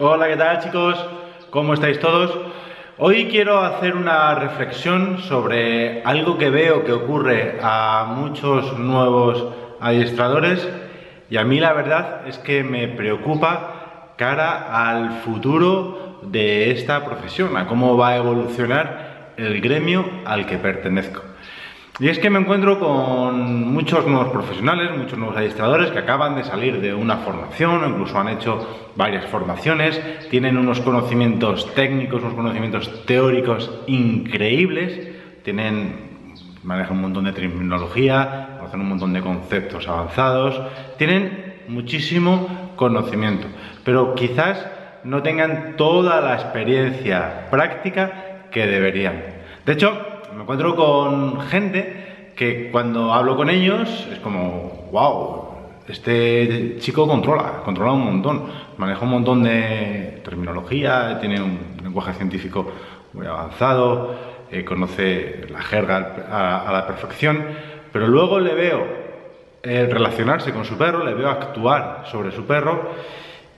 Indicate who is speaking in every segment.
Speaker 1: Hola, ¿qué tal chicos? ¿Cómo estáis todos? Hoy quiero hacer una reflexión sobre algo que veo que ocurre a muchos nuevos adiestradores y a mí la verdad es que me preocupa cara al futuro de esta profesión, a cómo va a evolucionar el gremio al que pertenezco. Y es que me encuentro con muchos nuevos profesionales, muchos nuevos adiestradores que acaban de salir de una formación o incluso han hecho varias formaciones, tienen unos conocimientos técnicos, unos conocimientos teóricos increíbles, tienen, manejan un montón de terminología, conocen un montón de conceptos avanzados, tienen muchísimo conocimiento, pero quizás no tengan toda la experiencia práctica que deberían. De hecho, me encuentro con gente que cuando hablo con ellos es como, wow, este chico controla, controla un montón, maneja un montón de terminología, tiene un lenguaje científico muy avanzado, eh, conoce la jerga a, la perfección, pero luego le veo relacionarse con su perro, le veo actuar sobre su perro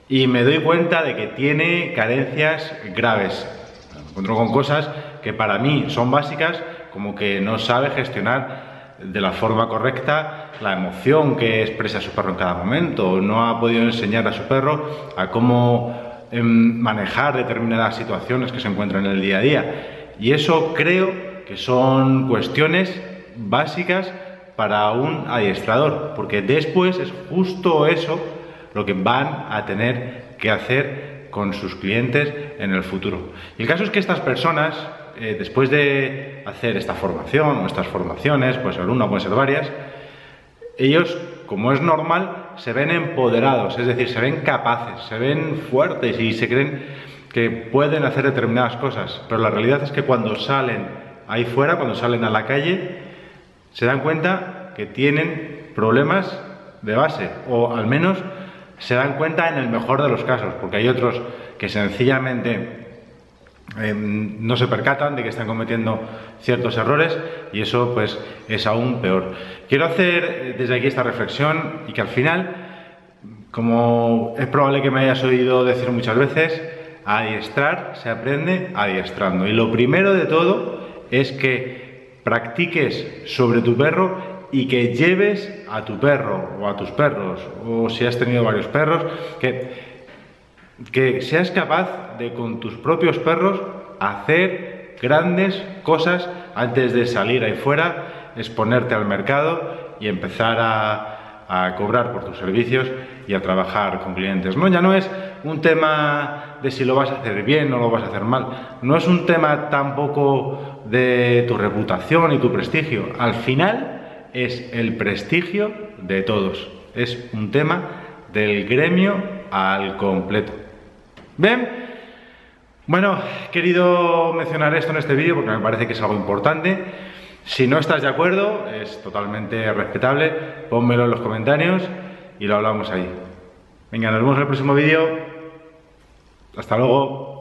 Speaker 1: y me doy cuenta de que tiene carencias graves. Me encuentro con cosas que para mí son básicas, como que no sabe gestionar de la forma correcta la emoción que expresa su perro en cada momento, no ha podido enseñar a su perro a cómo em, manejar determinadas situaciones que se encuentran en el día a día. Y eso creo que son cuestiones básicas para un adiestrador, porque después es justo eso lo que van a tener que hacer con sus clientes en el futuro. Y el caso es que estas personas, eh, después de hacer esta formación o estas formaciones, puede ser una, puede ser varias, ellos, como es normal, se ven empoderados, es decir, se ven capaces, se ven fuertes y se creen que pueden hacer determinadas cosas. Pero la realidad es que cuando salen ahí fuera, cuando salen a la calle, se dan cuenta que tienen problemas de base, o al menos se dan cuenta en el mejor de los casos, porque hay otros que sencillamente Em, no se percatan de que están cometiendo ciertos errores y eso pues es aún peor. Quiero hacer eh, desde aquí esta reflexión y que al final, como es probable que me hayas oído decir muchas veces, adiestrar se aprende adiestrando. Y lo primero de todo es que practiques sobre tu perro y que lleves a tu perro o a tus perros, o si has tenido varios perros, que que seas capaz de con tus propios perros hacer grandes cosas antes de salir ahí fuera, exponerte al mercado y empezar a, cobrar por tus servicios y a trabajar con clientes. No, ya no es un tema de si lo vas a hacer bien o lo vas a hacer mal. No es un tema tampoco de tu reputación y tu prestigio. Al final es el prestigio de todos. Es un tema del gremio al completo. ¿Ven? Bueno, he querido mencionar esto en este vídeo porque me parece que es algo importante. Si no estás de acuerdo, es totalmente respetable, pónmelo en los comentarios y lo hablamos ahí. Venga, nos vemos en el próximo vídeo. Hasta luego.